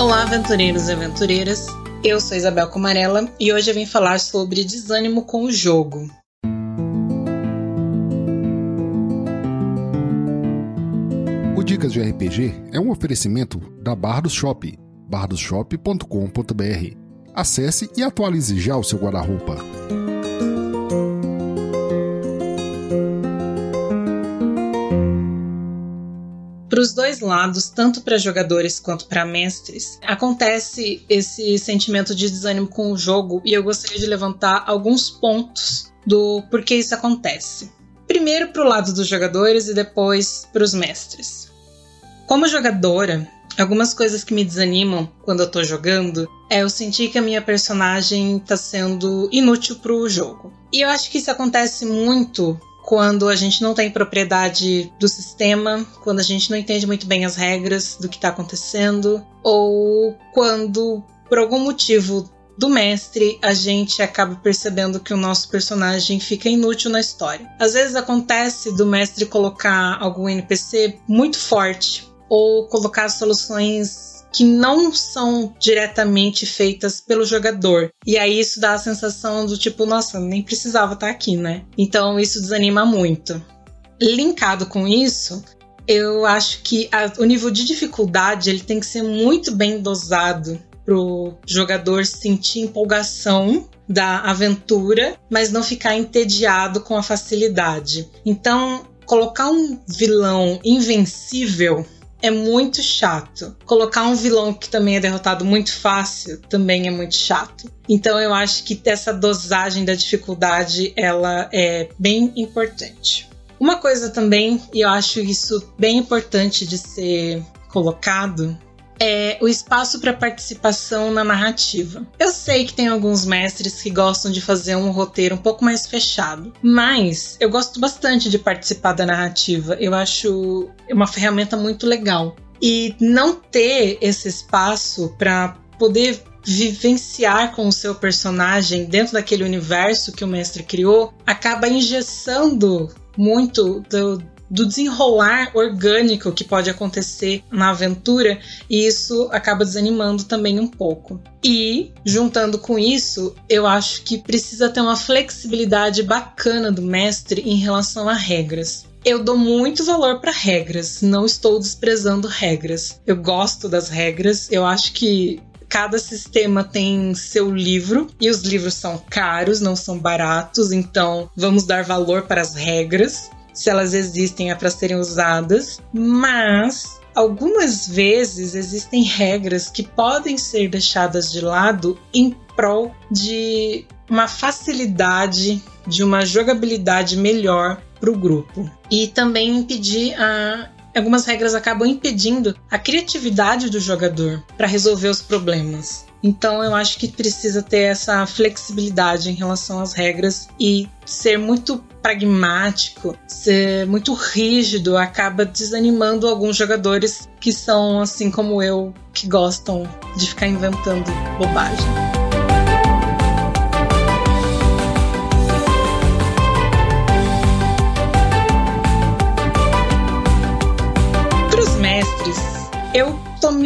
Olá, aventureiros e aventureiras. Eu sou Isabel Comarela e hoje eu vim falar sobre desânimo com o jogo. O Dicas de RPG é um oferecimento da Bardos Shop, bardosshop.com.br. Acesse e atualize já o seu guarda-roupa. Para os dois lados, tanto para jogadores quanto para mestres, acontece esse sentimento de desânimo com o jogo e eu gostaria de levantar alguns pontos do porquê isso acontece. Primeiro para o lado dos jogadores e depois para os mestres. Como jogadora, algumas coisas que me desanimam quando eu tô jogando é eu sentir que a minha personagem tá sendo inútil pro jogo. E eu acho que isso acontece muito quando a gente não tem propriedade do sistema, quando a gente não entende muito bem as regras do que está acontecendo, ou quando, por algum motivo do mestre, a gente acaba percebendo que o nosso personagem fica inútil na história. Às vezes acontece do mestre colocar algum NPC muito forte ou colocar soluções que não são diretamente feitas pelo jogador. E aí isso dá a sensação do tipo, nossa, nem precisava estar aqui, né? Então isso desanima muito. Linkado com isso, eu acho que a, o nível de dificuldade ele tem que ser muito bem dosado pro jogador sentir empolgação da aventura, mas não ficar entediado com a facilidade. Então, colocar um vilão invencível é muito chato. Colocar um vilão que também é derrotado muito fácil também é muito chato. Então eu acho que essa dosagem da dificuldade ela é bem importante. Uma coisa também, e eu acho isso bem importante de ser colocado, é o espaço para participação na narrativa. Eu sei que tem alguns mestres que gostam de fazer um roteiro um pouco mais fechado, mas eu gosto bastante de participar da narrativa. Eu acho uma ferramenta muito legal. E não ter esse espaço para poder vivenciar com o seu personagem dentro daquele universo que o mestre criou acaba engessando muito do, do desenrolar orgânico que pode acontecer na aventura, e isso acaba desanimando também um pouco. E, juntando com isso, eu acho que precisa ter uma flexibilidade bacana do mestre em relação a regras. Eu dou muito valor para regras, não estou desprezando regras. Eu gosto das regras, eu acho que cada sistema tem seu livro e os livros são caros, não são baratos, então vamos dar valor para as regras se elas existem é para serem usadas, mas algumas vezes existem regras que podem ser deixadas de lado em prol de uma facilidade, de uma jogabilidade melhor para o grupo. E também impedir a. Algumas regras acabam impedindo a criatividade do jogador para resolver os problemas. Então eu acho que precisa ter essa flexibilidade em relação às regras e ser muito pragmático, ser muito rígido acaba desanimando alguns jogadores que são assim como eu, que gostam de ficar inventando bobagem.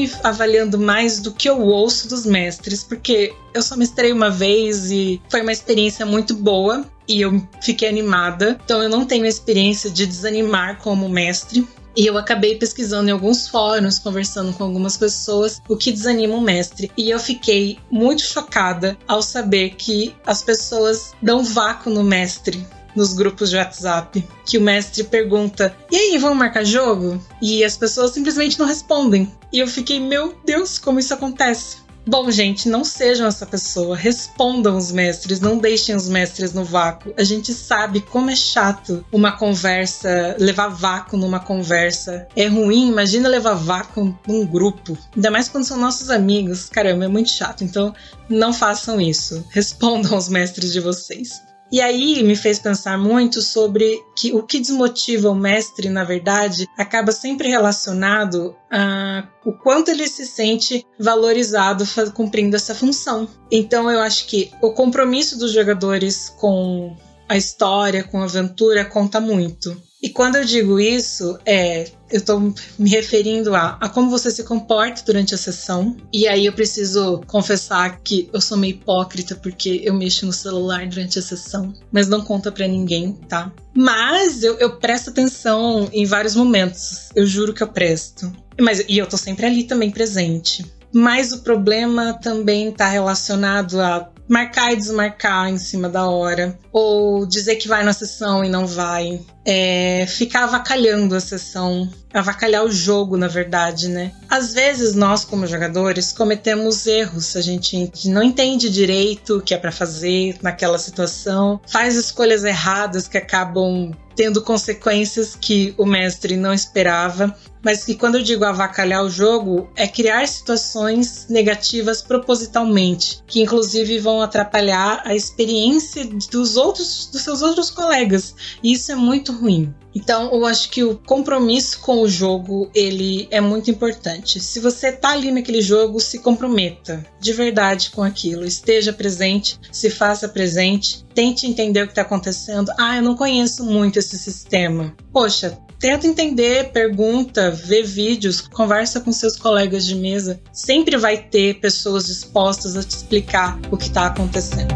Me avaliando mais do que eu ouço dos mestres, porque eu só mestrei uma vez e foi uma experiência muito boa e eu fiquei animada. Então eu não tenho experiência de desanimar como mestre. E eu acabei pesquisando em alguns fóruns, conversando com algumas pessoas, o que desanima o mestre. E eu fiquei muito chocada ao saber que as pessoas dão vácuo no mestre nos grupos de WhatsApp, que o mestre pergunta: "E aí, vamos marcar jogo?" E as pessoas simplesmente não respondem. E eu fiquei: "Meu Deus, como isso acontece?" Bom, gente, não sejam essa pessoa. Respondam os mestres, não deixem os mestres no vácuo. A gente sabe como é chato uma conversa, levar vácuo numa conversa. É ruim, imagina levar vácuo num grupo. Ainda mais quando são nossos amigos. Caramba, é muito chato. Então, não façam isso. Respondam os mestres de vocês. E aí me fez pensar muito sobre que o que desmotiva o mestre, na verdade, acaba sempre relacionado a o quanto ele se sente valorizado cumprindo essa função. Então eu acho que o compromisso dos jogadores com a história, com a aventura, conta muito. E quando eu digo isso, é eu tô me referindo a, a como você se comporta durante a sessão. E aí eu preciso confessar que eu sou meio hipócrita porque eu mexo no celular durante a sessão, mas não conta para ninguém, tá? Mas eu, eu presto atenção em vários momentos. Eu juro que eu presto. Mas, e eu tô sempre ali também presente. Mas o problema também está relacionado a marcar e desmarcar em cima da hora, ou dizer que vai na sessão e não vai, é, ficar avacalhando a sessão, avacalhar o jogo, na verdade, né? Às vezes nós, como jogadores, cometemos erros, a gente não entende direito o que é para fazer naquela situação, faz escolhas erradas que acabam tendo consequências que o mestre não esperava mas que quando eu digo avacalhar o jogo, é criar situações negativas propositalmente, que inclusive vão atrapalhar a experiência dos outros, dos seus outros colegas. E isso é muito ruim. Então, eu acho que o compromisso com o jogo, ele é muito importante. Se você tá ali naquele jogo, se comprometa de verdade com aquilo. Esteja presente, se faça presente, tente entender o que está acontecendo. Ah, eu não conheço muito esse sistema. Poxa, tenta entender, pergunta, vê vídeos, conversa com seus colegas de mesa. Sempre vai ter pessoas dispostas a te explicar o que está acontecendo.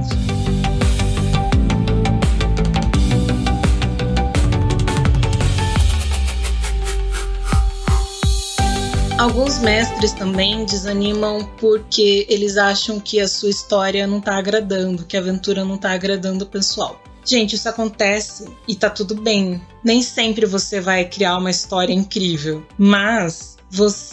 Alguns mestres também desanimam porque eles acham que a sua história não está agradando, que a aventura não está agradando o pessoal. Gente, isso acontece e tá tudo bem. Nem sempre você vai criar uma história incrível, mas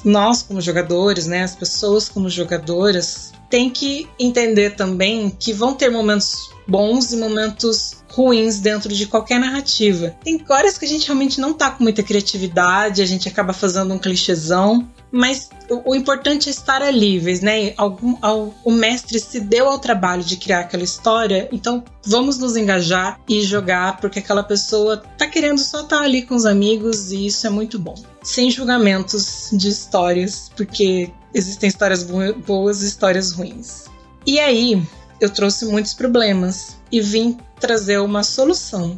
nós como jogadores, né, as pessoas como jogadoras, tem que entender também que vão ter momentos bons e momentos ruins dentro de qualquer narrativa. Tem horas que a gente realmente não tá com muita criatividade, a gente acaba fazendo um clichêzão, mas o, o importante é estar ali, né? Algum, ao, o mestre se deu ao trabalho de criar aquela história, então vamos nos engajar e jogar, porque aquela pessoa querendo só estar tá ali com os amigos e isso é muito bom. Sem julgamentos de histórias, porque existem histórias boas e histórias ruins. E aí, eu trouxe muitos problemas e vim trazer uma solução.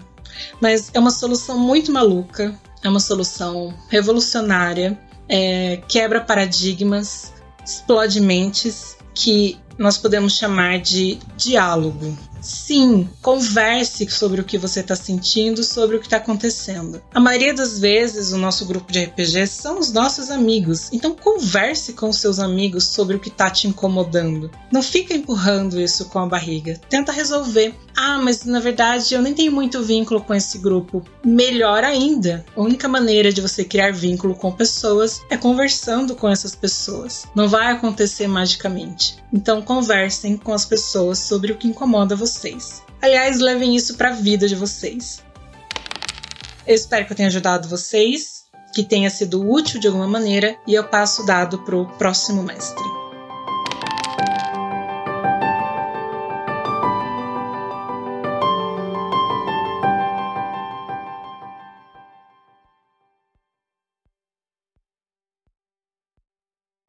Mas é uma solução muito maluca, é uma solução revolucionária é, quebra paradigmas, explode mentes, que nós podemos chamar de diálogo. Sim, converse sobre o que você está sentindo, sobre o que está acontecendo. A maioria das vezes, o nosso grupo de RPG são os nossos amigos, então converse com seus amigos sobre o que está te incomodando. Não fica empurrando isso com a barriga. Tenta resolver. Ah, mas na verdade eu nem tenho muito vínculo com esse grupo. Melhor ainda, a única maneira de você criar vínculo com pessoas é conversando com essas pessoas. Não vai acontecer magicamente. Então conversem com as pessoas sobre o que incomoda vocês. Aliás, levem isso para a vida de vocês. Eu espero que eu tenha ajudado vocês, que tenha sido útil de alguma maneira, e eu passo o dado pro próximo mestre.